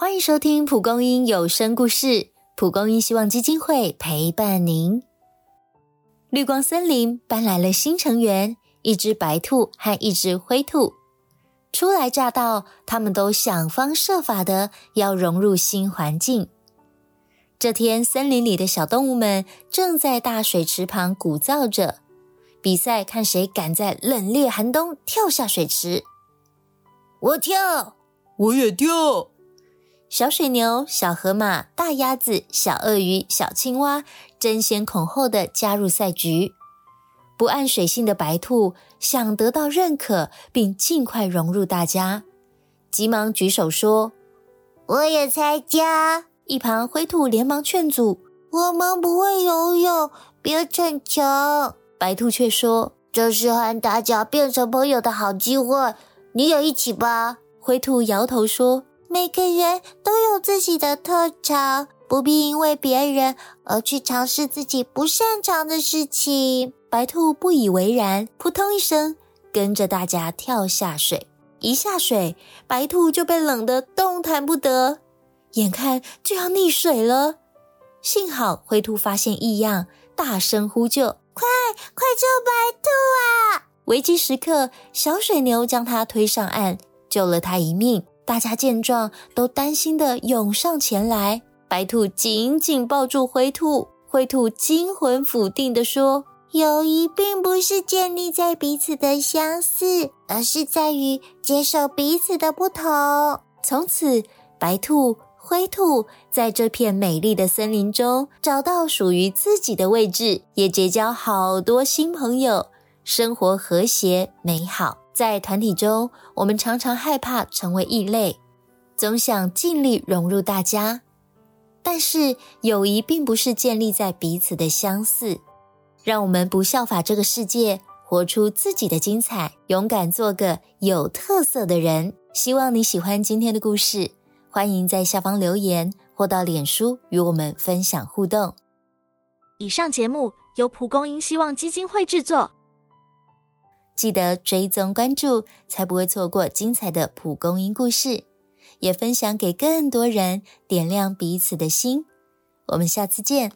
欢迎收听蒲公英有声故事。蒲公英希望基金会陪伴您。绿光森林搬来了新成员，一只白兔和一只灰兔。初来乍到，他们都想方设法的要融入新环境。这天，森林里的小动物们正在大水池旁鼓噪着，比赛看谁敢在冷冽寒冬跳下水池。我跳，我也跳。小水牛、小河马、大鸭子、小鳄鱼、小青蛙争先恐后的加入赛局。不按水性的白兔想得到认可，并尽快融入大家，急忙举手说：“我也参加。”一旁灰兔连忙劝阻：“我们不会游泳，别逞强。”白兔却说：“这是和大家变成朋友的好机会，你也一起吧。”灰兔摇头说。每个人都有自己的特长，不必因为别人而去尝试自己不擅长的事情。白兔不以为然，扑通一声，跟着大家跳下水。一下水，白兔就被冷得动弹不得，眼看就要溺水了。幸好灰兔发现异样，大声呼救：“快快救白兔啊！”危机时刻，小水牛将它推上岸，救了它一命。大家见状，都担心的涌上前来。白兔紧紧抱住灰兔，灰兔惊魂甫定的说：“友谊并不是建立在彼此的相似，而是在于接受彼此的不同。”从此，白兔、灰兔在这片美丽的森林中找到属于自己的位置，也结交好多新朋友，生活和谐美好。在团体中，我们常常害怕成为异类，总想尽力融入大家。但是，友谊并不是建立在彼此的相似。让我们不效法这个世界，活出自己的精彩，勇敢做个有特色的人。希望你喜欢今天的故事，欢迎在下方留言或到脸书与我们分享互动。以上节目由蒲公英希望基金会制作。记得追踪关注，才不会错过精彩的蒲公英故事，也分享给更多人，点亮彼此的心。我们下次见。